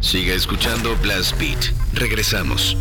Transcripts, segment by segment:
Siga escuchando Blast Beat. Regresamos.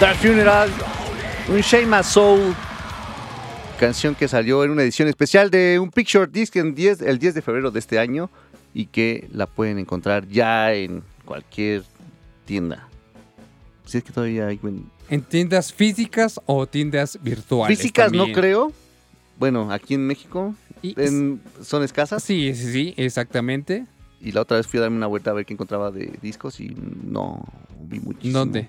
Dark Funeral, un Shame My Soul, canción que salió en una edición especial de un Picture Disc en 10, el 10 de febrero de este año y que la pueden encontrar ya en cualquier tienda. Si es que todavía hay... ¿En tiendas físicas o tiendas virtuales? Físicas no creo. Bueno, aquí en México son escasas. Sí, sí, sí, exactamente. Y la otra vez fui a darme una vuelta a ver qué encontraba de discos y no vi muchísimo. ¿Dónde?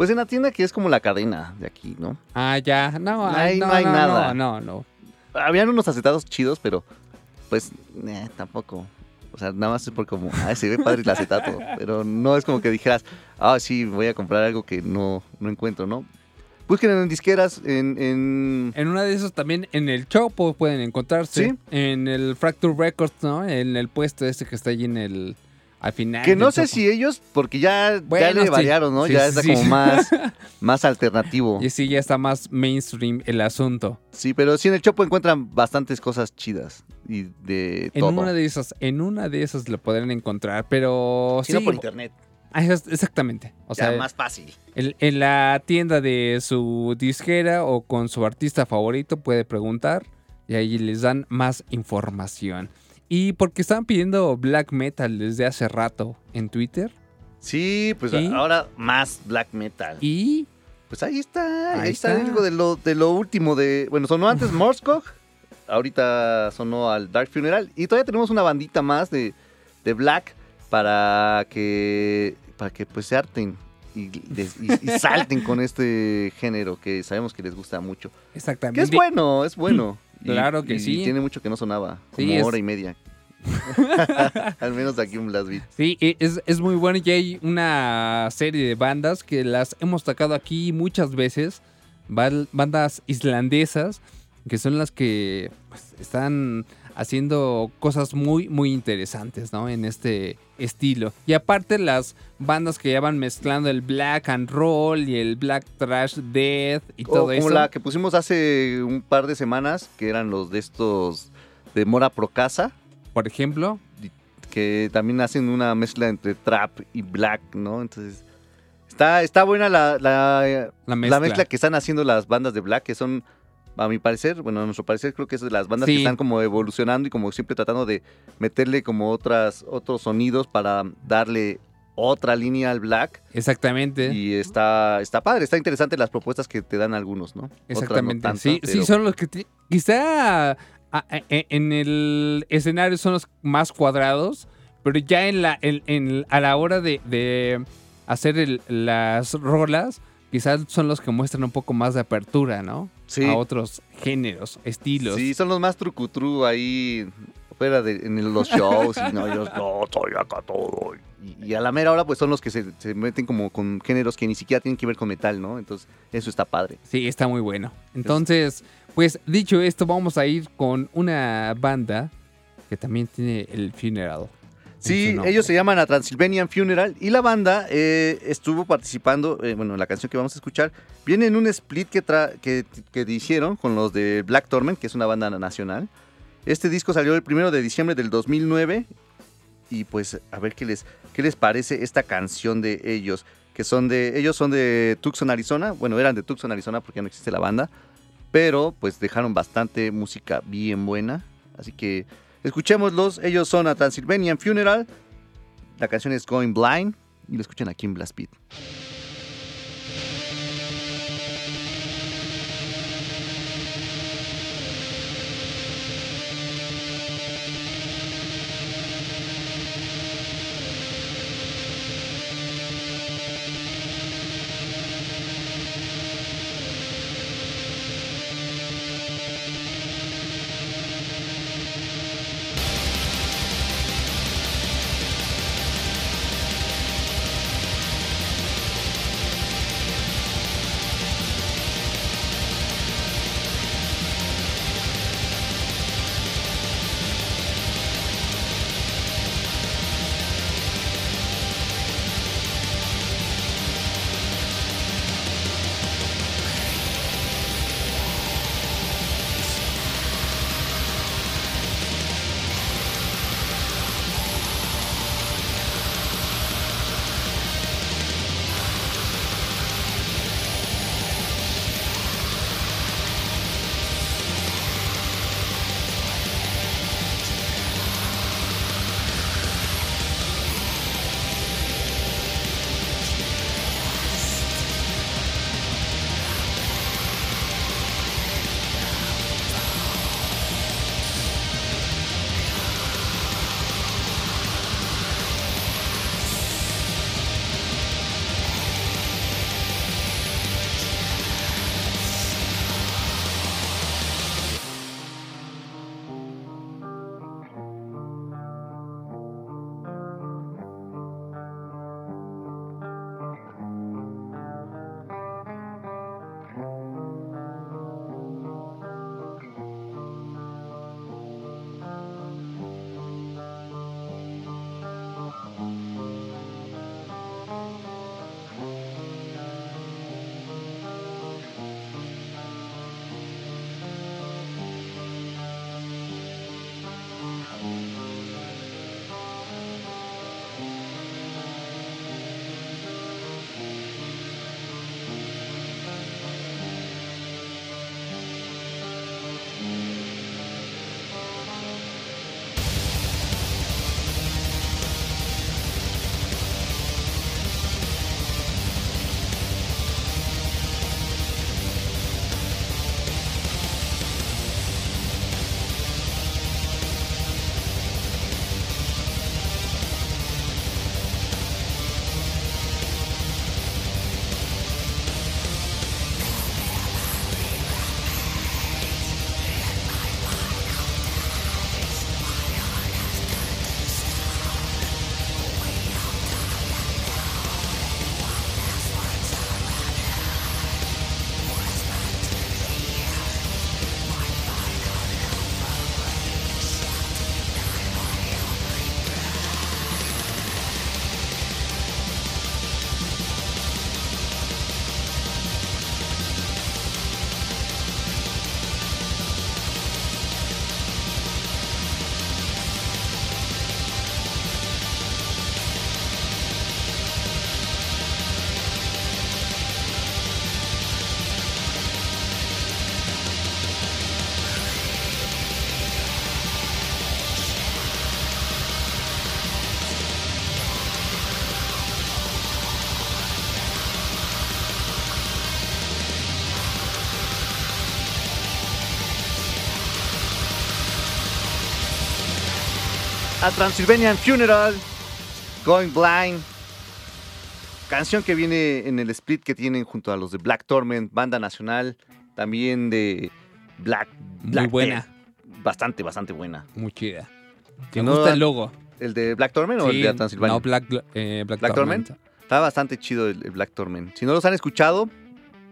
Pues en la tienda que es como la cadena de aquí, ¿no? Ah, ya. No, hay, no, hay nada. No, no, Habían unos acetados chidos, pero pues eh, tampoco. O sea, nada más es por como, ah, se ve padre el acetato. pero no es como que dijeras, ah, sí, voy a comprar algo que no, no encuentro, ¿no? Busquen en disqueras, en, en... En una de esas también, en el Chopo pueden encontrarse. ¿Sí? En el Fracture Records, ¿no? En el puesto este que está allí en el... Al final. Que no sé si ellos, porque ya, ya le variaron, ¿no? ya está como más, más alternativo. Y sí, ya está más mainstream el asunto. Sí, pero sí en el Chopo encuentran bastantes cosas chidas. Y de en una de esas, en una de esas lo podrán encontrar, pero. sí, no por internet. Ah, exactamente. O sea, más fácil. En, la tienda de su disquera o con su artista favorito puede preguntar y ahí les dan más información. Y porque estaban pidiendo black metal desde hace rato en Twitter. Sí, pues ahora más black metal. Y pues ahí está, ahí, está, algo de lo, de lo último de, bueno, sonó antes Morskog, ahorita sonó al Dark Funeral y todavía tenemos una bandita más de, de black para que, para que pues se harten y, salten con este género que sabemos que les gusta mucho. Exactamente. Que es bueno, es bueno. claro que sí. Y tiene mucho que no sonaba, como hora y media. Al menos aquí un Blast Beat. Sí, e, es, es, muy bueno y hay una serie de bandas que las hemos tocado aquí muchas veces. Bandas islandesas que son las que pues, están haciendo cosas muy, muy interesantes, ¿no? En este estilo. Y aparte las bandas que ya van mezclando el black and roll y el black trash death y todo eso. Como la que pusimos hace un par de semanas, que eran los de estos de Mora Procasa. Por ejemplo. Que también hacen una mezcla entre trap y black, ¿no? Entonces... Está, está buena la, la, la mezcla que están haciendo las bandas de black, que son a mi parecer, bueno, a nuestro parecer, creo que es de las bandas que están como evolucionando y como siempre tratando de meterle como otras, otros sonidos para darle otra línea al black. Exactamente. Y está, está padre, está interesante las propuestas que te dan algunos, ¿no? Exactamente. sí, sí, son los que quizá e, en el escenario son los más cuadrados, pero ya en la, en, a la hora de, hacer las rolas, quizás son los que muestran un poco más de apertura, ¿no? a otros géneros, estilos. Sí, son los más trucutru ahí fuera de en los shows y no, yo no, estoy acá todo. Y, a la mera hora pues son los que se, meten como con géneros que ni siquiera tienen que ver con metal, ¿no? Entonces eso está padre. Sí, está muy bueno. Entonces, pues dicho esto, vamos a ir con una banda que también tiene el funeral. Sí, ellos se llaman a Transylvanian Funeral y la banda eh, estuvo participando, eh, bueno, la canción que vamos a escuchar viene en un split que, que, que, hicieron con los de Black Torment, que es una banda nacional. Este disco salió el primero de diciembre del 2009 y pues a ver qué les, qué les parece esta canción de ellos, que son de, ellos son de Tucson, Arizona, bueno, eran de Tucson, Arizona porque no existe la banda, pero pues dejaron bastante música bien buena, así que Escuchémoslos, ellos son a Transylvanian Funeral, la canción es Going Blind y lo escuchan aquí en Blast Beat. A Transylvanian Funeral, Going Blind. Canción que viene en el split que tienen junto a los de Black Torment, banda nacional, también de Black. Muy Black buena. Death. Bastante, bastante buena. Muy chida. Me no gusta el logo. ¿El de Black Torment o el de Transylvania? No, Black, eh, Black, ¿Black Torment? Torment. Está bastante chido el, el Black Torment. Si no los han escuchado,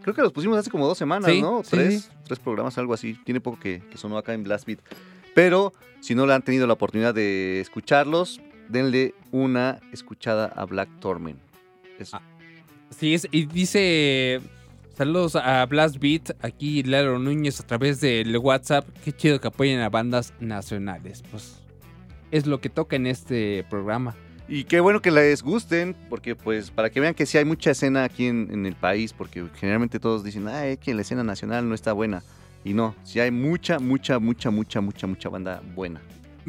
creo que los pusimos hace como dos semanas, Sí, ¿no? sí, Tres, sí. tres programas, algo así. Tiene poco que, que sonó acá en Blast Beat. Pero si no le han tenido la oportunidad de escucharlos, denle una escuchada a Black Torment. Es- Ah. Sí, es, y dice. Saludos a Blast Beat, aquí Lalo Núñez a través del WhatsApp. Qué chido que apoyen a bandas nacionales. Pues es lo que toca en este programa. Y qué bueno que les gusten, porque pues para que vean que sí hay mucha escena aquí en, en el país, porque generalmente todos dicen, ay, que la escena nacional no está buena. Y no, sí hay mucha, mucha, mucha, mucha, mucha, mucha banda buena.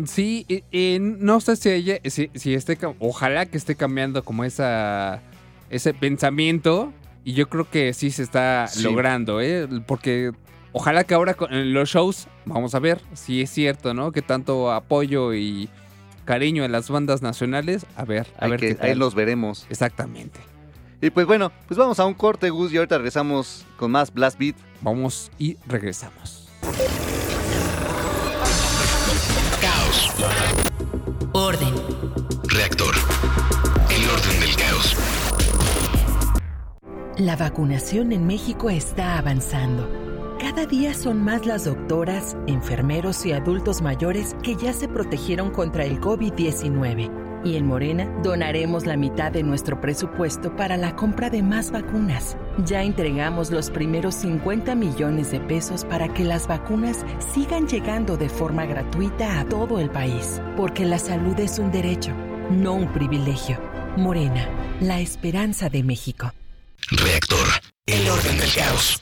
Sí, no sé si, ella, si, si esté, ojalá que esté cambiando como esa, ese pensamiento. Y yo creo que sí se está Sí. logrando, ¿eh? Porque ojalá que ahora con en los shows, vamos a ver si es cierto, ¿no? Que tanto apoyo y cariño a las bandas nacionales. A ver, a Hay ver que, qué tal. ahí los veremos. Exactamente. Y pues bueno, pues vamos a un corte, Gus, y ahorita regresamos con más Blast Beat. Vamos y regresamos. Caos. Orden. Reactor. El orden del caos. La vacunación en México está avanzando. Cada día son más las doctoras, enfermeros y adultos mayores que ya se protegieron contra el COVID-19. Y en Morena donaremos la mitad de nuestro presupuesto para la compra de más vacunas. Ya entregamos los primeros 50 millones de pesos para que las vacunas sigan llegando de forma gratuita a todo el país. Porque la salud es un derecho, no un privilegio. Morena, la esperanza de México. Reactor. El orden del caos.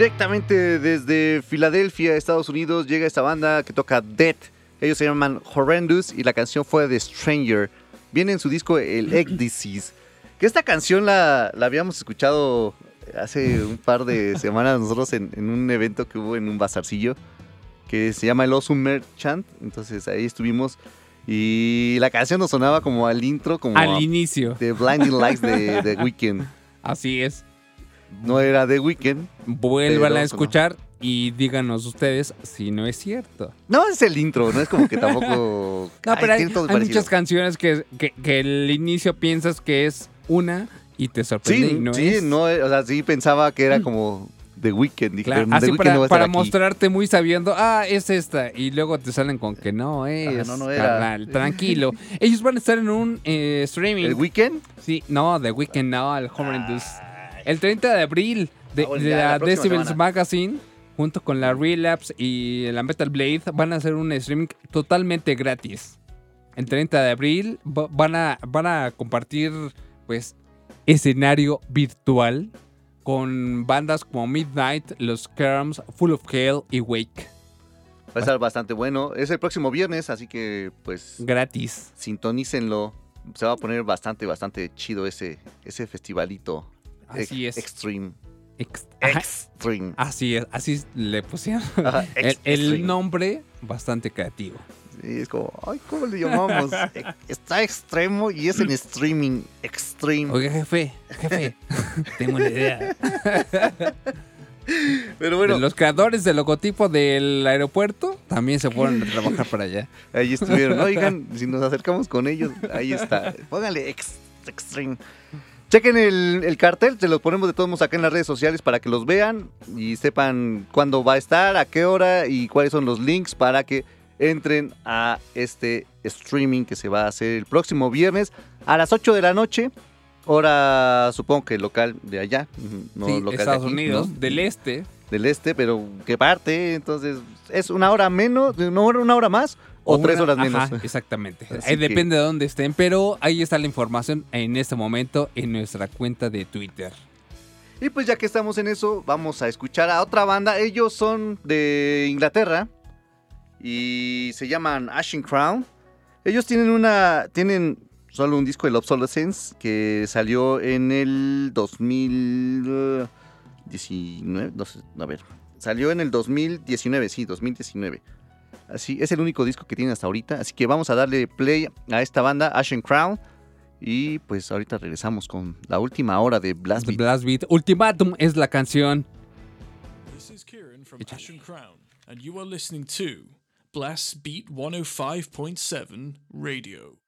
Directamente desde Filadelfia, Estados Unidos, llega esta banda que toca Death. Ellos se llaman Horrendous y la canción fue The Stranger. Viene en su disco El Egg Disease. Que esta canción la, la habíamos escuchado hace un par de semanas nosotros en, en un evento que hubo en un bazarcillo que se llama El Osu Merchant. Entonces ahí estuvimos y la canción nos sonaba como al intro, como Al inicio. de Blinding Lights de, de Weekend. Así es. No era The Weekend, Vuélvala Pero a escuchar. y díganos ustedes si no es cierto. No, es el intro, no es como que tampoco. No, pero hay, hay muchas canciones que, que, que el inicio piensas que es una y te sorprende Sí, y no sí, es. no, eh, o sea, sí pensaba que era como The Weeknd. Dije, Claro, The así Weeknd para, no mostrarte muy sabiendo, ah, es esta, y luego te salen con que no es, no, no era. carnal, tranquilo. Ellos van a estar en un eh, streaming. ¿El Weeknd? Sí, no, The Weeknd no, el Horrendous. El 30 de abril de, Ah, bueno, de ya, la, la Decibels semana. Magazine, junto con la Relapse y la Metal Blade, van a hacer un streaming totalmente gratis. El 30 de abril va- van a, van a compartir, pues, escenario virtual con bandas como Midnight, Los Kerms, Full of Hell y Wake. Va a estar bastante bueno. Es el próximo viernes, así que pues Gratis. sintonícenlo. Se va a poner bastante, bastante chido ese, ese festivalito. Así Ex- es. Extreme. Ex- Extreme. así es, así le pusieron. Ajá, El, ex- el extreme. nombre bastante creativo. Sí, es como, ay, ¿cómo le llamamos? Está extremo y es en streaming. Extreme. Oiga, jefe, jefe, tengo una idea. Pero bueno, Los creadores del logotipo del aeropuerto también se fueron a trabajar para allá. ahí estuvieron. Oigan, si nos acercamos con ellos, ahí está. Póngale ex- Extreme. Chequen el, el cartel, se los ponemos de todos modos acá en las redes sociales para que los vean y sepan cuándo va a estar, a qué hora y cuáles son los links para que entren a este streaming que se va a hacer el próximo viernes a las 8 de la noche. Hora, supongo que local de allá, no sí, local de Estados aquí, Unidos, ¿no? del este. del este, pero que parte, entonces es una hora menos, una hora, una hora más o, tres una- horas menos. Ajá, exactamente. Así Ahí que- depende de dónde estén, pero ahí está la información en este momento en nuestra cuenta de Twitter. Y pues ya que estamos en eso, vamos a escuchar a otra banda. Ellos son de Inglaterra y se llaman Ashen Crown. Ellos tienen una, tienen solo un disco, el Obsolescence, que salió en el 2019, no sé, a ver, salió en el 2019, sí, 2019. Así, es el único disco que tienen hasta ahorita, así que vamos a darle play a esta banda, Ashen Crown. Y pues ahorita regresamos con la última hora de Blast Beat. Blast Beat. Ultimatum es la canción. This is Kieran from Ashen Crown, and you are listening to Blast Beat 105.7 Radio.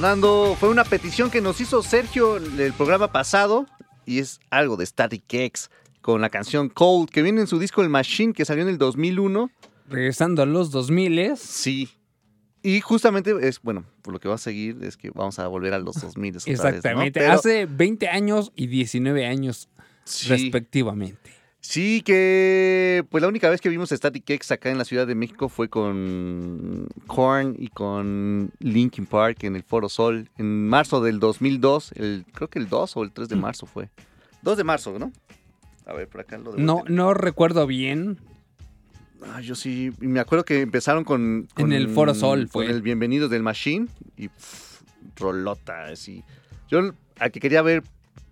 Sonando fue una petición que nos hizo Sergio el programa pasado y es algo de Static X con la canción Cold que viene en su disco El Machine que salió en el 2001. Regresando a los 2000 Sí. Y justamente es, bueno, por lo que va a seguir es que vamos a volver a los 2000 otra vez, ¿no? Exactamente. Pero- Hace 20 años y 19 años Sí. respectivamente. Sí, que pues la única vez que vimos Static X acá en la Ciudad de México fue con Korn y con Linkin Park en el Foro Sol en marzo del 2002, el, creo que el 2 o el 3 de marzo fue. 2 de marzo, ¿no? A ver, por acá lo debo No, no recuerdo bien. Ah, yo sí, me acuerdo que empezaron con, con- En el Foro Sol con fue. el Bienvenidos del Machine y pff, rolota así. Yo al que quería ver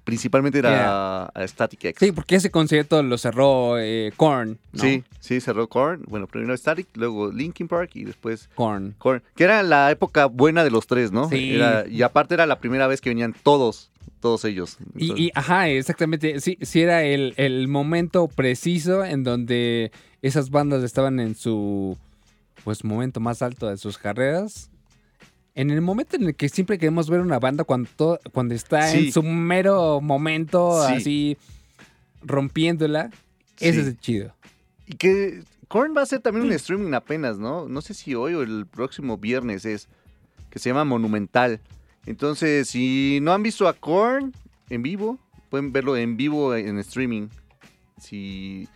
principalmente era a Static X. Sí, porque ese concierto lo cerró eh, Korn. ¿no? Sí, sí, cerró Korn. Bueno, primero Static, luego Linkin Park y después Korn. Korn. Que era la época buena de los tres, ¿no? Sí. Era- y aparte era la primera vez que venían todos, todos ellos. Y, y, ajá, exactamente. Sí, sí era el, el momento preciso en donde esas bandas estaban en su pues momento más alto de sus carreras. En el momento en el que siempre queremos ver una banda cuando, cuando está Sí. en su mero momento, Sí. así rompiéndola, ese es el chido. Y que Korn va a hacer también un Mm. streaming apenas, ¿no? No sé si hoy o el próximo viernes es, que se llama Monumental. Entonces, si no han visto a Korn en vivo, pueden verlo en vivo en streaming. Si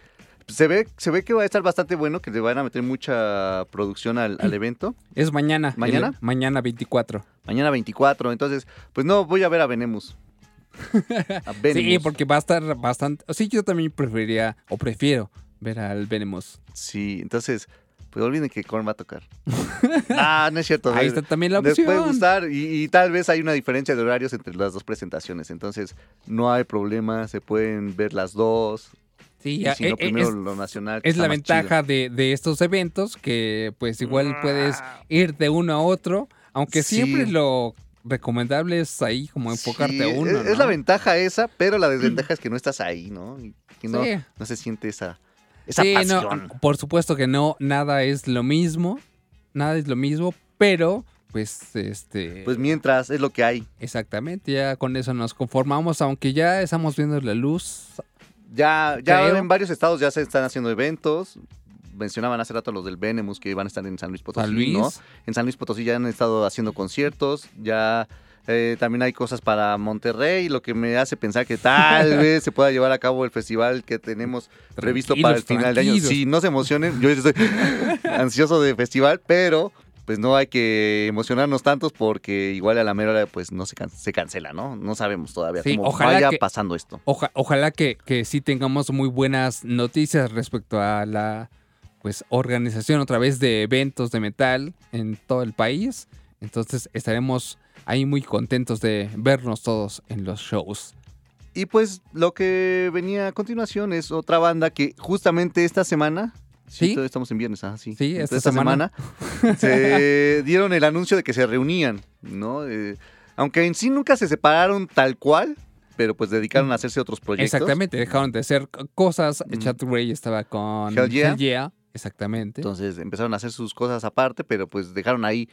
se ve, se ve que va a estar bastante bueno, que le van a meter mucha producción al, al evento. Es mañana. ¿Mañana? el- mañana 24. Mañana 24, entonces, pues no, voy a ver a Venemus. A Sí, porque va a estar bastante... Sí, yo también preferiría, o prefiero, ver al Venemus. Sí, entonces, pues olviden que Korn va a tocar. ah, no es cierto. Ahí les- está también la Les opción. puede gustar y, y tal vez hay una diferencia de horarios entre las dos presentaciones, entonces no hay problema, se pueden ver las dos. Sí, ya, eh, eh, primero es- lo nacional. Es la ventaja de, de estos eventos que pues igual puedes ir de uno a otro, aunque Sí. siempre lo recomendable es ahí como enfocarte Sí, a uno. Es, es la ventaja esa, pero la desventaja es que no estás ahí, ¿no? Y que no, Sí. no se siente esa, esa Sí, no, pasión. por supuesto que no, nada es lo mismo, nada es lo mismo, pero pues este... Pues mientras es lo que hay. Exactamente, ya con eso nos conformamos, aunque ya estamos viendo la luz. Ya, ya Creo. en varios estados ya se están haciendo eventos. Mencionaban hace rato los del Venemus que iban a estar en San Luis Potosí, San Luis. ¿no? En San Luis Potosí ya han estado haciendo conciertos, ya eh, también hay cosas para Monterrey, lo que me hace pensar que tal vez se pueda llevar a cabo el festival que tenemos previsto para el final de año. Sí, no se emocionen, yo estoy ansioso de festival, pero pues no hay que emocionarnos tantos porque igual a la mera hora pues no se, can- se cancela, ¿no? No sabemos todavía Sí, cómo ojalá vaya que- pasando esto. Oja- ojalá que, que sí tengamos muy buenas noticias respecto a la pues organización otra vez de eventos de metal en todo el país. Entonces estaremos ahí muy contentos de vernos todos en los shows. Y pues lo que venía a continuación es otra banda que justamente esta semana, sí, todavía estamos en viernes, ah, sí, Sí, esta semana, se dieron el anuncio de que se reunían, ¿no? Eh, aunque en sí nunca se separaron tal cual, pero pues dedicaron a hacerse otros proyectos. Exactamente, dejaron de hacer cosas. Mm. Estaba con Hell Yeah. exactamente. Entonces empezaron a hacer sus cosas aparte, pero pues dejaron ahí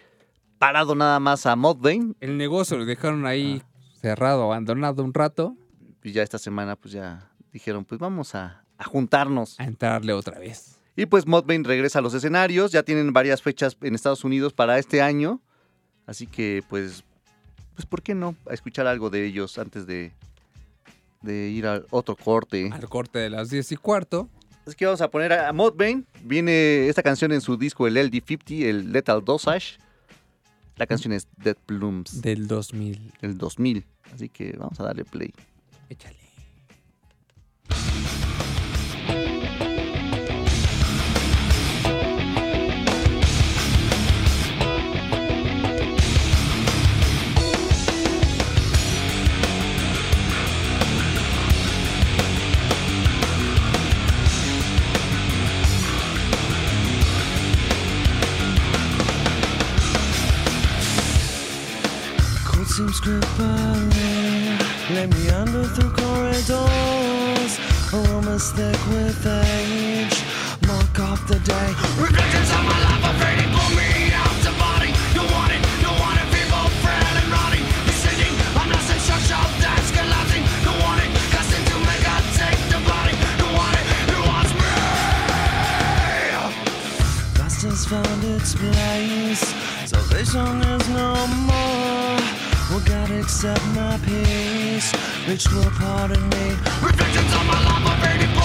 parado nada más a Modbane el negocio lo dejaron ahí Ah. cerrado, abandonado un rato, y ya esta semana pues ya dijeron pues vamos a, a juntarnos. a entrarle otra vez. Y pues Modbane regresa a los escenarios, ya tienen varias fechas en Estados Unidos para este año, así que pues, pues ¿por qué no? A escuchar algo de ellos antes de, de ir al otro corte. Al corte de las 10 y cuarto. Así que vamos a poner a Modbane, viene esta canción en su disco el LD50, el Lethal Dosage. La canción es Dead Plumes Del 2000. del 2000, así que vamos a darle play. Échale. Seems crippling, lay me under through corridors. Aromas thick with age, mark off the day. Reflections of my life are fading, pull me out the body. You want it, want it, people frail and rotting. Descending, I'm lost in structure that's collapsing. You want it, casting to make I take the body. Want it, you want me. Found its place. Salvation is no more. Well, gotta accept my a part of me. Reflections on my life of 84.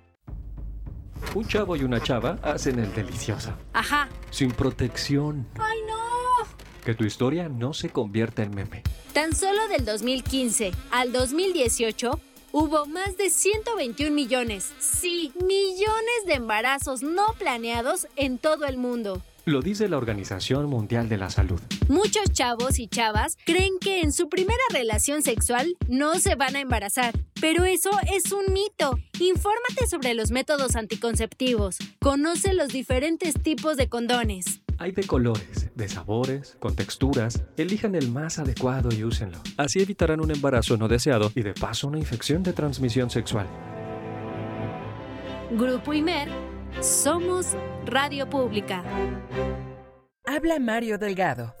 Un chavo y una chava hacen el delicioso. Ajá. Sin protección. ¡Ay, no! Que tu historia no se convierta en meme. Tan solo del 2015 al 2018 hubo más de 121 millones, sí, millones de embarazos no planeados en todo el mundo. Lo dice la Organización Mundial de la Salud. Muchos chavos y chavas creen que en su primera relación sexual no se van a embarazar, pero eso es un mito. Infórmate sobre los métodos anticonceptivos. Conoce los diferentes tipos de condones. Hay de colores, de sabores, con texturas. Elijan el más adecuado y úsenlo. Así evitarán un embarazo no deseado y de paso una infección de transmisión sexual. Grupo Imer, somos Radio Pública. Habla Mario Delgado.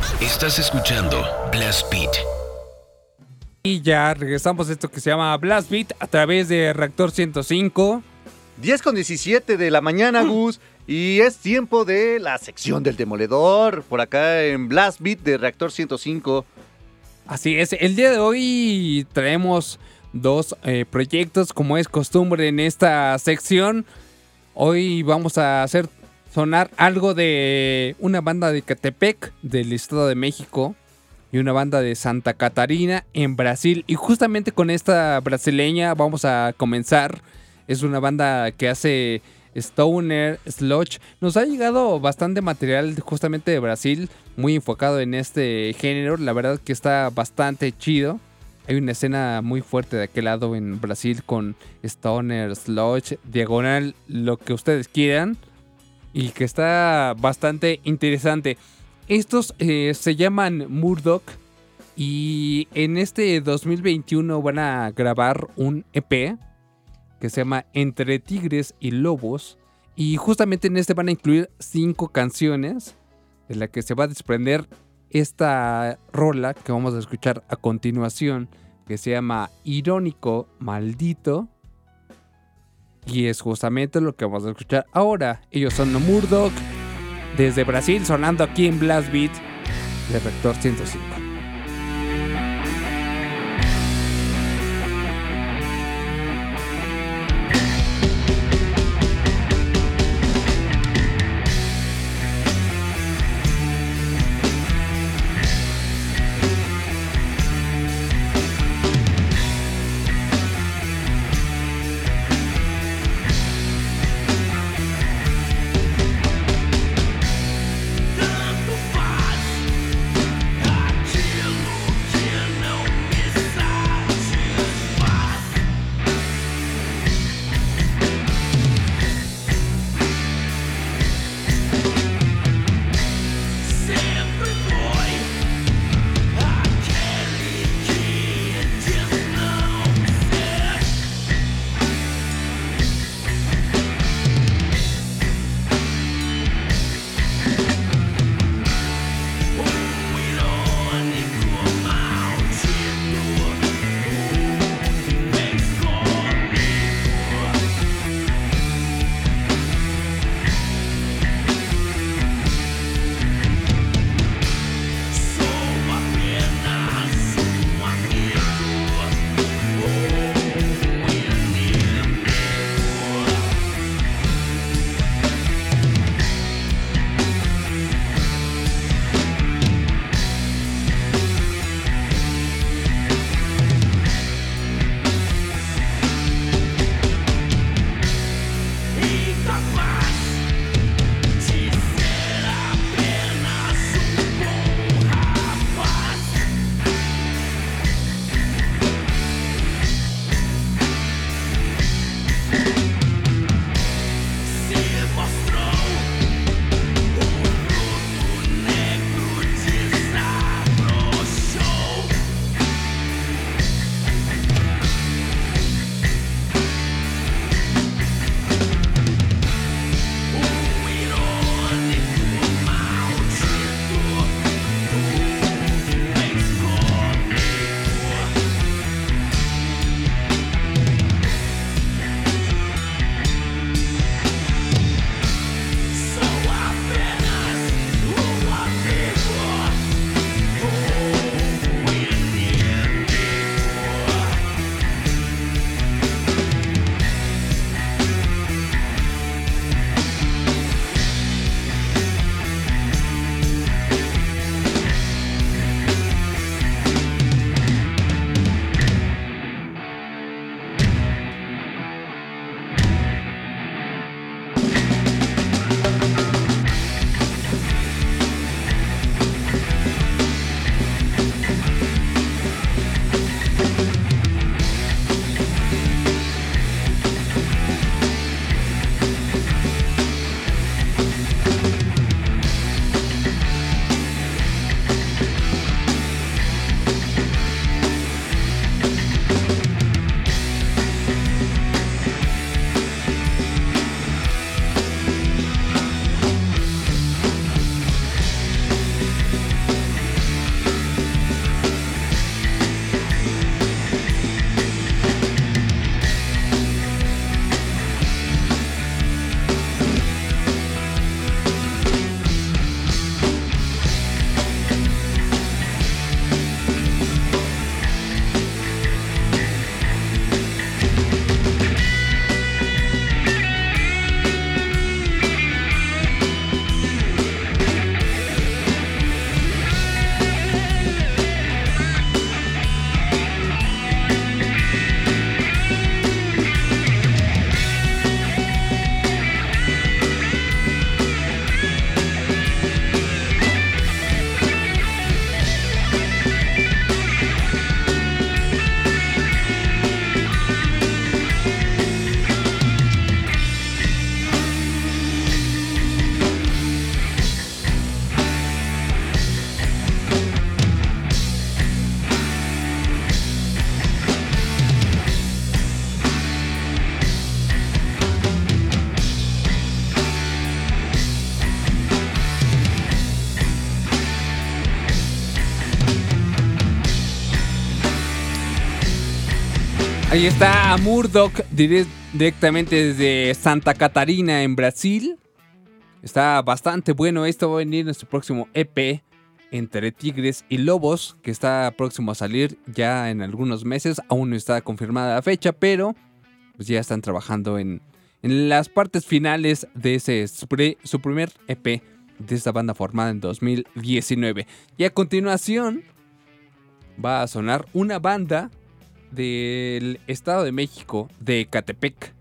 Estás escuchando Blast Beat. Y ya regresamos a esto que se llama Blast Beat a través de Reactor 105. 10 con 17 de la mañana, Gus. Y es tiempo de la sección del demoledor. Por acá en Blast Beat de Reactor 105. Así es, el día de hoy traemos dos eh, proyectos como es costumbre en esta sección. Hoy vamos a hacer sonar algo de una banda de Catepec del Estado de México y una banda de Santa Catarina en Brasil. Y justamente con esta brasileña vamos a comenzar. Es una banda que hace Stoner, Sludge. Nos ha llegado bastante material justamente de Brasil, muy enfocado en este género. La verdad que está bastante chido. Hay una escena muy fuerte de aquel lado en Brasil con Stoner, Sludge, Diagonal, lo que ustedes quieran. Y que está bastante interesante. Estos eh, se llaman Murdoch. Y en este 2021 van a grabar un EP que se llama Entre Tigres y Lobos. Y justamente en este van a incluir cinco canciones de la que se va a desprender esta rola que vamos a escuchar a continuación, que se llama Irónico Maldito. Y es justamente lo que vamos a escuchar ahora. Ellos son Murdoch desde Brasil, sonando aquí en Blast Beat de Rector 105. Ahí está Murdoch dire- directamente desde Santa Catarina en Brasil. Está bastante bueno. Esto va a venir en su próximo EP entre Tigres y Lobos, que está próximo a salir ya en algunos meses. Aún no está confirmada la fecha, pero pues ya están trabajando en, las partes finales de ese su primer EP de esta banda formada en 2019. Y a continuación va a sonar una banda del Estado de México, de Catepec.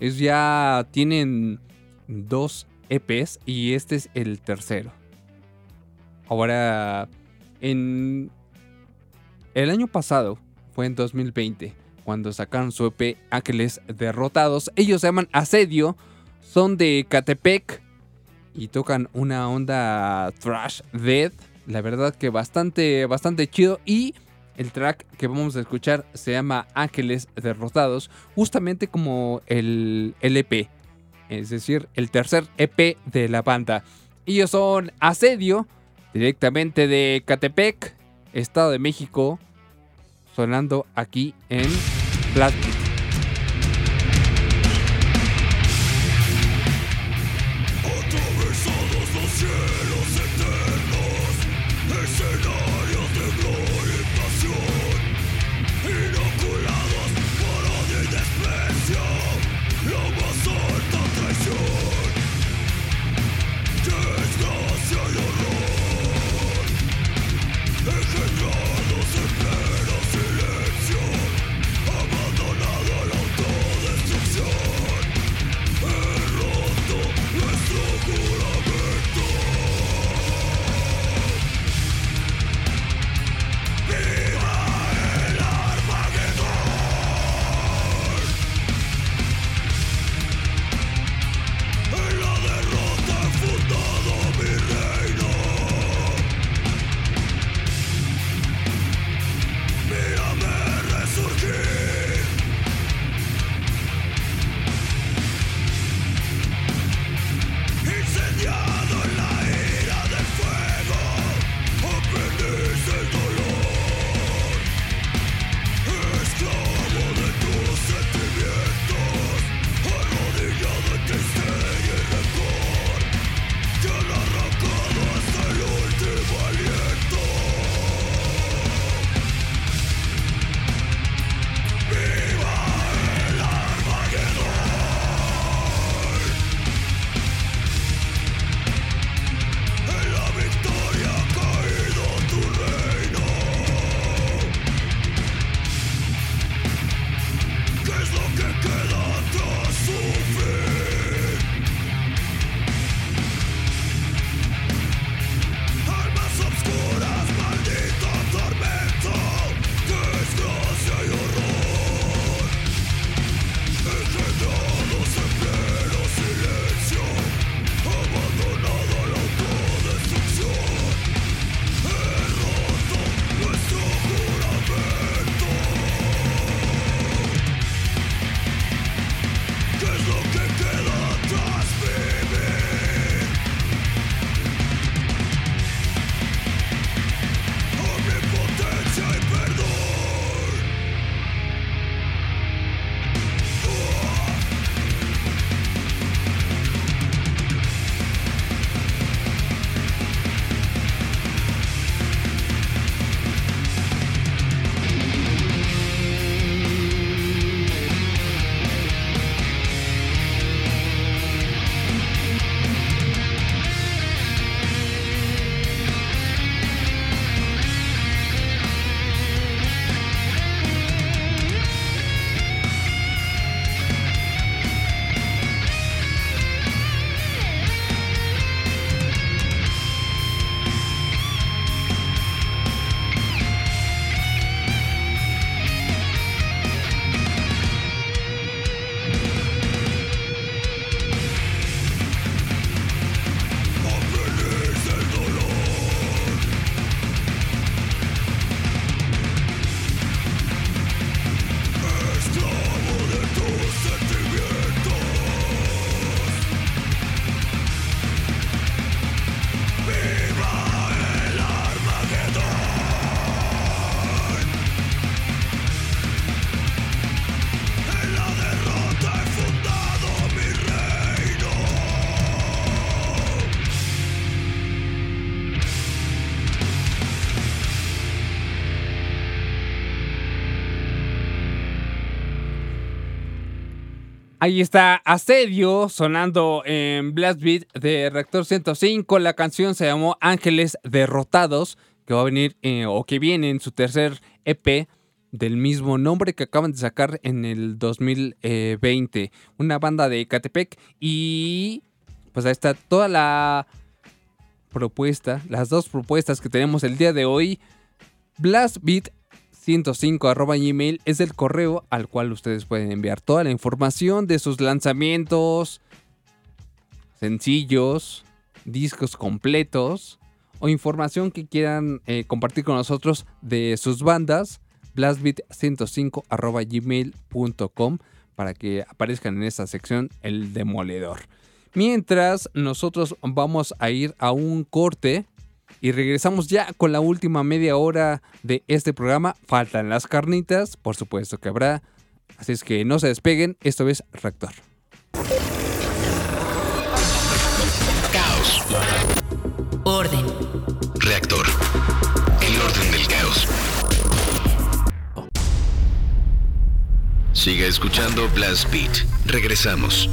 Es ya tienen dos EPs y este es el tercero. Ahora, en el año pasado, fue en 2020, cuando sacaron su EP Ángeles Derrotados. Ellos se llaman Asedio, son de Catepec y tocan una onda thrash death. La verdad que bastante, bastante chido. Y el track que vamos a escuchar se llama Ángeles Derrotados, justamente como el, el EP. Es decir, el tercer EP de la banda. Ellos son Asedio, directamente de Catepec, Estado de México, sonando aquí en Blast Ahí está Asedio sonando en Blast Beat de Reactor 105. La canción se llamó Ángeles Derrotados, que va a venir eh, o que viene en su tercer EP del mismo nombre que acaban de sacar en el 2020. Una banda de Catepec y pues ahí está toda la propuesta, las dos propuestas que tenemos el día de hoy. Blastbeat 105 arroba gmail es el correo al cual ustedes pueden enviar toda la información de sus lanzamientos, sencillos, discos completos o información que quieran eh, compartir con nosotros de sus bandas. Blastbeat105 arroba gmail.com para que aparezcan en esta sección el demoledor. Mientras nosotros vamos a ir a un corte y regresamos ya con la última media hora de este programa. Faltan las carnitas, por supuesto que habrá. Así es que no se despeguen, esto es Reactor. Caos. Orden. Reactor. El orden del caos. Siga escuchando Blast Beat. Regresamos.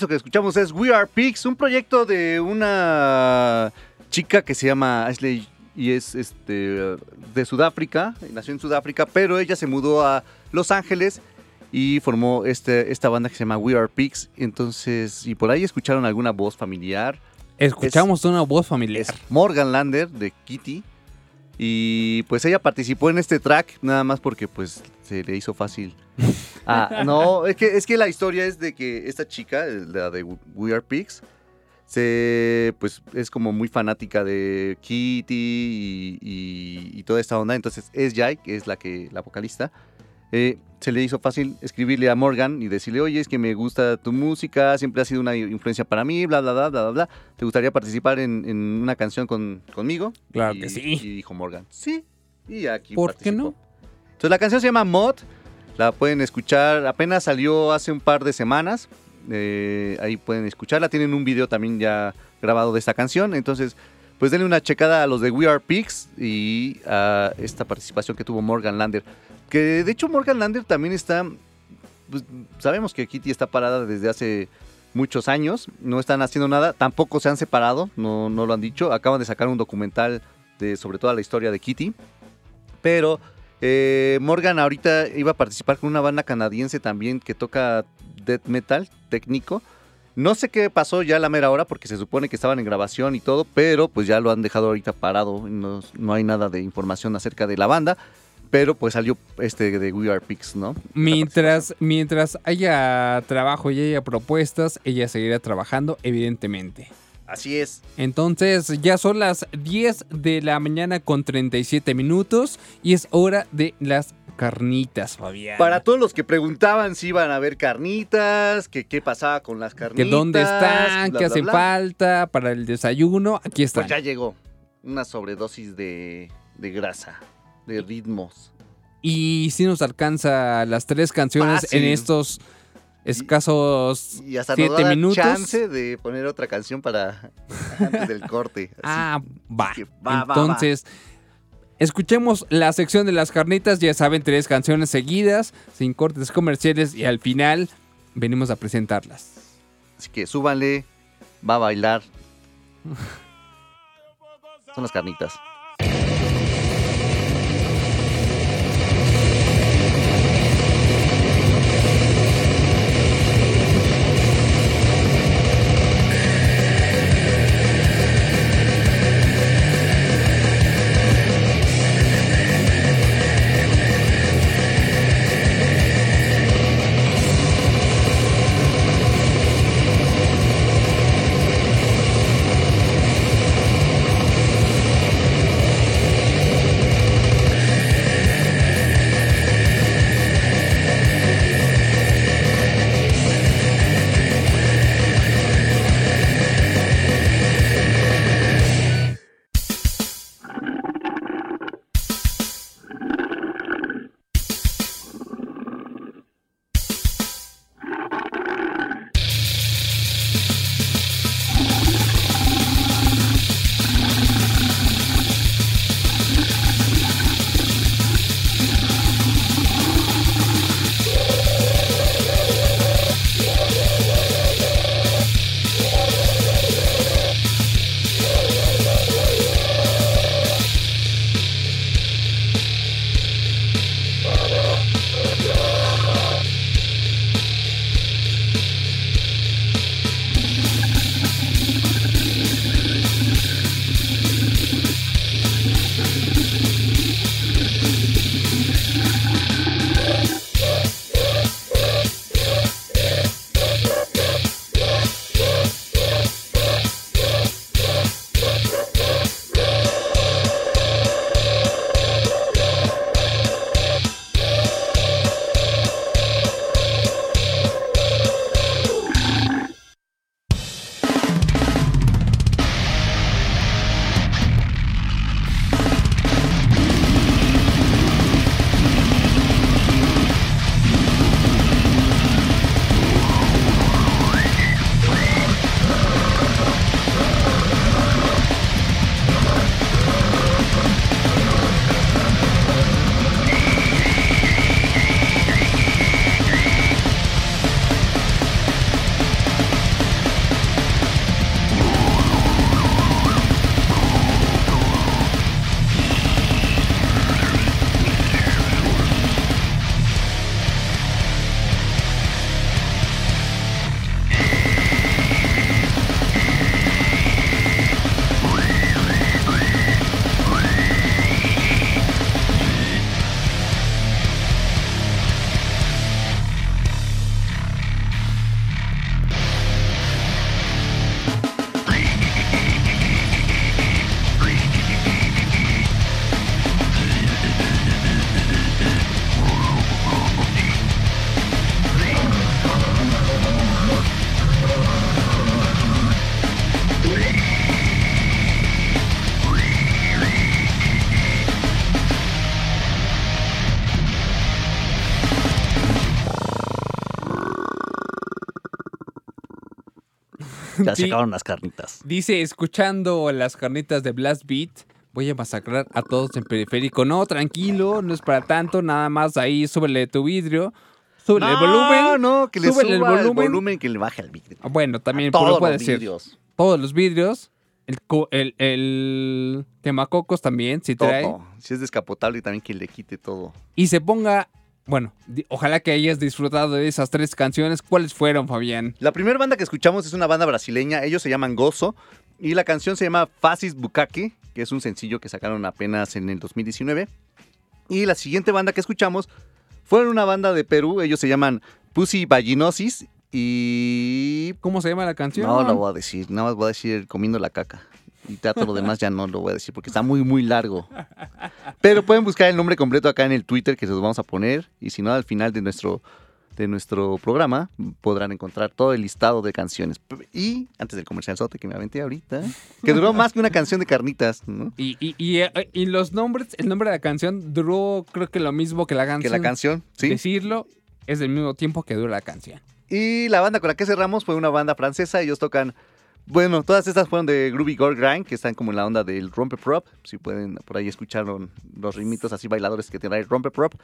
Esto que escuchamos es We Are Pigs, un proyecto de una chica que se llama Ashley y es este de Sudáfrica, nació en Sudáfrica, pero ella se mudó a Los Ángeles y formó este, esta banda que se llama We Are Pigs. Entonces, y por ahí escucharon alguna voz familiar. Escuchamos una voz familiar. Es Morgan Lander de Kitty. Y pues ella participó en este track nada más porque pues se le hizo fácil. Ah, no, es que, es que la historia es de que esta chica, la de We Are Pigs, se, pues es como muy fanática de Kitty y, y- y toda esta onda. Entonces es Jai, que es la que la vocalista. eh, se le hizo fácil escribirle a Morgan y decirle, oye, es que me gusta tu música, siempre ha sido una influencia para mí, bla, bla, bla, bla, bla. ¿Te gustaría participar en, en una canción con, conmigo? Claro Y- que sí. Y dijo Morgan, sí. Y aquí ¿Por qué no? Entonces la canción se llama Mod, la pueden escuchar, apenas salió hace un par de semanas, eh, ahí pueden escucharla, tienen un video también ya grabado de esta canción, entonces pues denle una checada a los de We Are Pigs y a esta participación que tuvo Morgan Lander, que de hecho Morgan Lander también está, pues, sabemos que Kitty está parada desde hace muchos años, no están haciendo nada, tampoco se han separado, no, no lo han dicho, acaban de sacar un documental de, sobre toda la historia de Kitty, pero eh, Morgan ahorita iba a participar con una banda canadiense también que toca death metal técnico. No sé qué pasó ya a la mera hora porque se supone que estaban en grabación y todo, pero pues ya lo han dejado ahorita parado. No, no hay nada de información acerca de la banda, pero pues salió este de We Are Pigs, ¿no? Mientras, mientras haya trabajo y haya propuestas, ella seguirá trabajando, evidentemente. Así es. Entonces, ya son las 10 de la mañana con 37 minutos y es hora de las carnitas, Fabián. Para todos los que preguntaban si iban a haber carnitas, que qué pasaba con las que carnitas. dónde están, qué bla. falta para el desayuno, aquí están. Pues ya llegó. Una sobredosis de, de grasa, de ritmos. Y si nos alcanza las tres canciones Fácil. en estos escasos Y hasta nos siete da minutos. chance de poner otra canción para antes del corte. Así Ah, va. Entonces, escuchemos la sección de las carnitas. Ya saben, tres canciones seguidas, sin cortes comerciales. Y al final, venimos a presentarlas. Así que súbanle, va a bailar. Son las carnitas. Se Sí. acabaron las carnitas. Dice, escuchando las carnitas de Blast Beat, voy a masacrar a todos en periférico. No, tranquilo, no es para tanto, nada más ahí, súbele tu vidrio, súbele el No, volumen. no, que le súbele suba el volumen, que le baje el vidrio. Ah, Bueno, también todos puede los ser. vidrios. Todos los vidrios. El, el, el quemacocos también, si trae. Todo. Si es descapotable y también que le quite todo. Y se ponga. Bueno, ojalá que hayas disfrutado de esas tres canciones. ¿Cuáles fueron, Fabián? La primera banda que escuchamos es una banda brasileña, ellos se llaman Gozo y la canción se llama Fasis Bukake, que es un sencillo que sacaron apenas en el 2019. Y la siguiente banda que escuchamos fue una banda de Perú, ellos se llaman Pussy Vaginosis y... ¿Cómo se llama la canción? No lo voy a decir, nada más voy a decir comiendo la caca. Y todo lo demás ya no lo voy a decir porque está muy, muy largo. Pero pueden buscar el nombre completo acá en el Twitter que se los vamos a poner. Y si no, al final de nuestro, de nuestro programa podrán encontrar todo el listado de canciones. Y antes del comercial sote que me aventé ahorita, que duró más que una canción de carnitas, ¿no? Y, y, y, y los nombres, el nombre de la canción duró creo que lo mismo que la canción. Que la canción, sí. Decirlo es del mismo tiempo que dura la canción. Y la banda con la que cerramos fue una banda francesa. Ellos tocan. Bueno, todas estas fueron de Groovy Gore Grind, que están como en la onda del rompe prop. Si pueden por ahí escuchar los ritmitos así bailadores que tiene el rompe prop,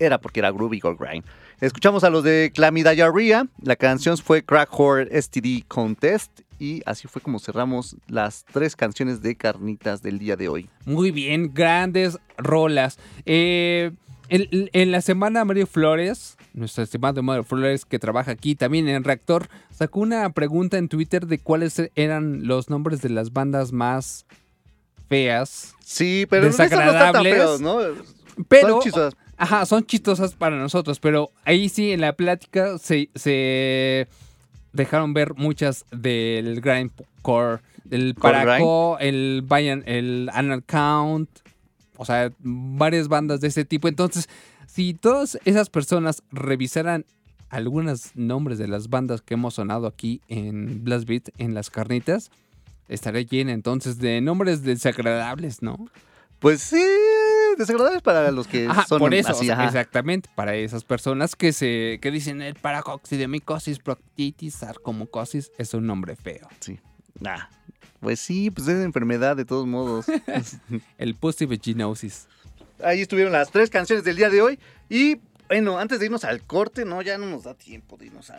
era porque era Groovy Gore Grind. Escuchamos a los de Clammy. La canción fue Crack Horror STD Contest. Y así fue como cerramos las tres canciones de carnitas del día de hoy. Muy bien, grandes rolas. Eh, en, en la semana Mario Flores, nuestro estimado Mario Flores que trabaja aquí también en Reactor, sacó una pregunta en Twitter de cuáles eran los nombres de las bandas más feas. Sí, pero esas no están tan feos, ¿no? Pero, Son chistosas. Ajá, son chistosas para nosotros, pero ahí sí en la plática se, se dejaron ver muchas del grindcore, del ¿Core Paraco, el Bayan, el Anal Count, o sea, varias bandas de ese tipo. Entonces, si todas esas personas revisaran algunos nombres de las bandas que hemos sonado aquí en Blast Beat, en las carnitas, estaría llena entonces de nombres desagradables, ¿no? Pues sí, desagradables para los que Ajá, son por eso, así, o sea, ajá. exactamente, para esas personas que se que dicen el paracoxidomicosis, proctitis, sarcomucosis, es un nombre feo. Sí. Nah, pues sí, pues es enfermedad de todos modos. el pussy vaginosis. Ahí estuvieron las tres canciones del día de hoy. Y bueno, antes de irnos al corte, no, ya no nos da tiempo de irnos a.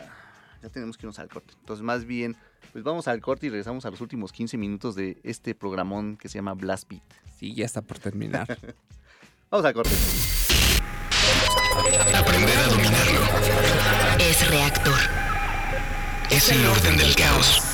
Ya tenemos que irnos al corte. Entonces, más bien, pues vamos al corte y regresamos a los últimos 15 minutos de este programón que se llama Blast Beat. Sí, ya está por terminar. vamos al corte. Aprender a dominarlo. Es reactor. Es el orden del caos.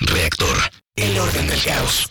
Reactor. El orden del caos.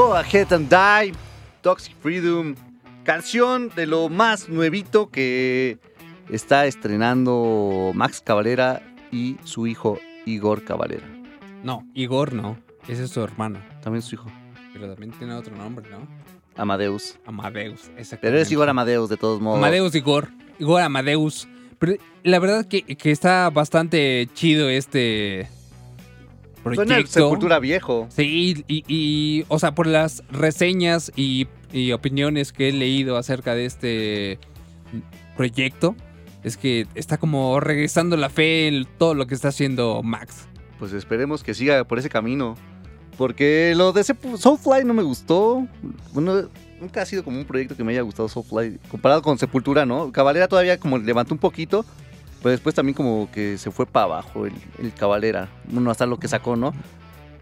Go Ahead and Die, Toxic Freedom, canción de lo más nuevito que está estrenando Max Cavalera y su hijo Igor Cavalera. No, Igor no. Ese es su hermano. También su hijo. Pero también tiene otro nombre, ¿no? Amadeus. Amadeus, exactamente. Pero es Igor Amadeus de todos modos. Amadeus Igor. Igor Amadeus. Pero la verdad que, que está bastante chido este Suena proyecto. Sepultura viejo. Sí, y, y, o sea, por las reseñas y, y opiniones que he leído acerca de este proyecto, es que está como regresando la fe en todo lo que está haciendo Max. Pues esperemos que siga por ese camino. Porque lo de Soulfly no me gustó. Bueno, nunca ha sido como un proyecto que me haya gustado Soulfly. Comparado con Sepultura, ¿no? Cabalera todavía como levantó un poquito. Pero después también como que se fue para abajo el, el Cabalera. Bueno, hasta lo que sacó, ¿no?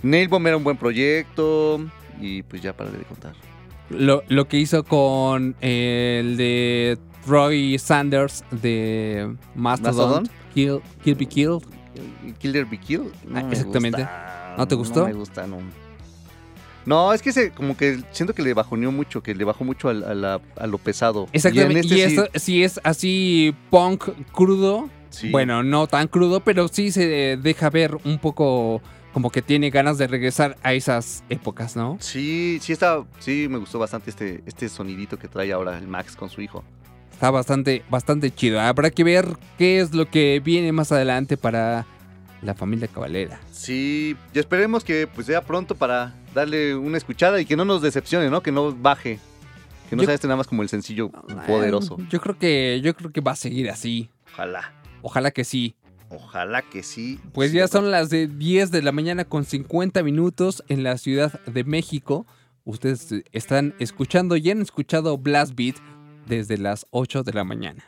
Nailbomb era un buen proyecto. Y pues ya para de contar. Lo, lo que hizo con el de Troy Sanders de Mastodon, ¿Mastodon? Kill, Kill Be Killed. Killer Be Kill. No Ah, me exactamente. gusta. ¿No te gustó? No me gusta, no. No, es que se, como que siento que le bajoneó mucho, que le bajó mucho al- a, la- a lo pesado. Exactamente. Y Y, en este esto sí es así punk crudo. Sí. Bueno, no tan crudo, pero sí se deja ver un poco como que tiene ganas de regresar a esas épocas, ¿no? Sí, sí está, sí me gustó bastante este, este sonidito que trae ahora el Max con su hijo. Está bastante, bastante chido. Habrá que ver qué es lo que viene más adelante para la familia Cabalera. Sí, y esperemos que pues sea pronto para darle una escuchada y que no nos decepcione, ¿no? Que no baje. Que no Yo- sea este nada más como el sencillo poderoso. Yo creo que, yo creo que va a seguir así. Ojalá. Ojalá que sí. Ojalá que sí. Pues ya son las de 10 de la mañana con 50 minutos en la Ciudad de México. Ustedes están escuchando y han escuchado Blast Beat desde las 8 de la mañana.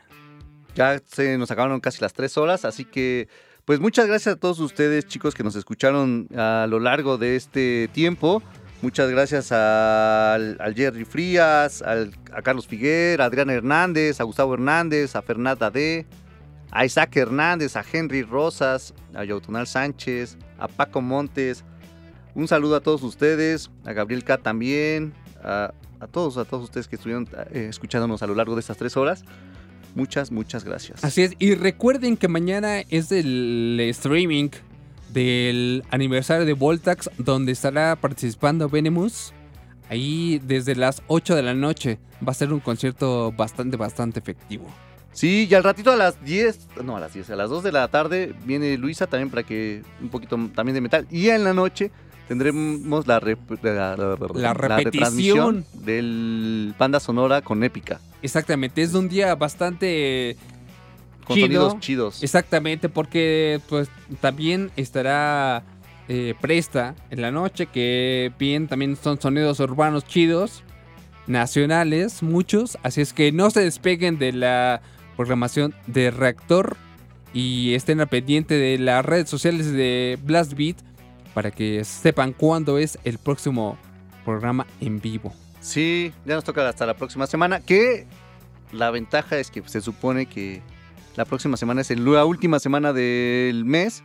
Ya se nos acabaron casi las tres horas, así que pues muchas gracias a todos ustedes chicos que nos escucharon a lo largo de este tiempo. Muchas gracias al, al Jerry Frías, a Carlos Figuer, a Adrián Hernández, a Gustavo Hernández, a Fernanda D, a Isaac Hernández, a Henry Rosas, a Yautonal Sánchez, a Paco Montes. Un saludo a todos ustedes, a Gabriel K también, a, a todos, a todos ustedes que estuvieron eh, escuchándonos a lo largo de estas tres horas. Muchas, muchas gracias. Así es, y recuerden que mañana es el streaming del aniversario de Voltax, donde estará participando Venemus. Ahí desde las 8 de la noche va a ser un concierto bastante, bastante efectivo. Sí, y al ratito a las 10, no, a las 10, a las 2 de la tarde viene Luisa también para que un poquito también de metal. Y en la noche tendremos la, rep- la, la- La retransmisión repetición. del banda sonora con épica. Exactamente, es un día bastante Con chido. sonidos chidos. Exactamente, porque pues también estará eh, Presta en la noche, que bien también son sonidos urbanos chidos, nacionales, muchos, así es que no se despeguen de la programación de Reactor y estén al pendiente de las redes sociales de Blast Beat para que sepan cuándo es el próximo programa en vivo. Sí, ya nos toca hasta la próxima semana. Que la ventaja es que se supone que la próxima semana es la última semana del mes.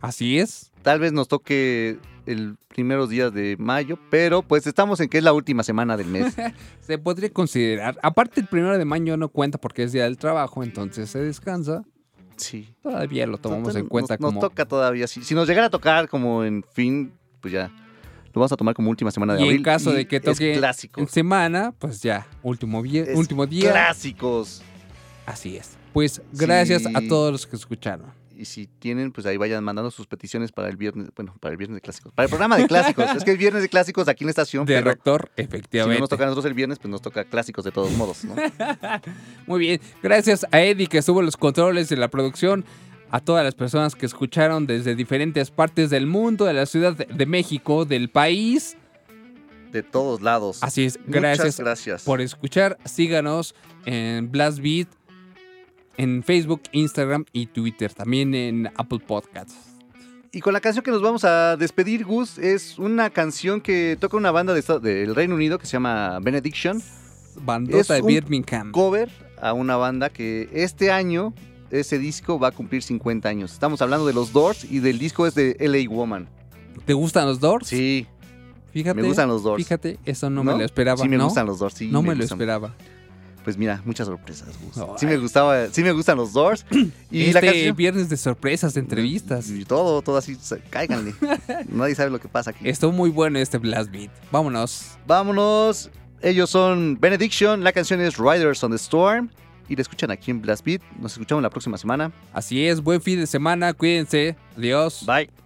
Así es. Tal vez nos toque el primeros días de mayo, pero pues estamos en que es la última semana del mes. Se podría considerar. Aparte, el primero de mayo no cuenta porque es día del trabajo, entonces se descansa. Sí. Todavía lo tomamos Nos- en cuenta nos, nos como. toca todavía. Si, si nos llegara a tocar como en fin, pues ya lo vamos a tomar como última semana de Y abril. en caso de que toque clásico. en semana, pues ya, último, Es último día. Clásicos. Así es. Pues gracias Sí. a todos los que escucharon. Y si tienen, pues ahí vayan mandando sus peticiones para el viernes, bueno, para el viernes de clásicos. Para el programa de clásicos. es que es viernes de clásicos aquí en la estación. De rector, Si efectivamente. no nos toca a nosotros el viernes, pues nos toca clásicos de todos modos, ¿no? Muy bien. Gracias a Eddie que estuvo en los controles de la producción. A todas las personas que escucharon desde diferentes partes del mundo, de la Ciudad de- México, del país. De todos lados. Así es. Muchas Gracias, gracias. por escuchar. Síganos en Blast Beat, en Facebook, Instagram y Twitter. También en Apple Podcasts. Y con la canción que nos vamos a despedir, Gus, es una canción que toca una banda de del Reino Unido que se llama Benediction. Bandota de un Birmingham. cover a una banda que este año, ese disco va a cumplir 50 años. Estamos hablando de los Doors y del disco es de LA Woman. ¿Te gustan los Doors? Sí. Fíjate, Me gustan los Doors. Fíjate, eso no, me lo esperaba. Sí me ¿no? gustan los Doors, sí. No me, lo gustan. esperaba. Pues mira, muchas sorpresas. Sí me gustaba, sí me gustan los Doors. Y este la canción... viernes de sorpresas, de entrevistas. Y todo, todo así, cáiganle. Nadie sabe lo que pasa aquí. Estuvo muy bueno este Blast Beat. Vámonos. Vámonos. Ellos son Benediction, la canción es Riders on the Storm. Y la escuchan aquí en Blast Beat. Nos escuchamos la próxima semana. Así es, buen fin de semana, cuídense. Adiós. Bye.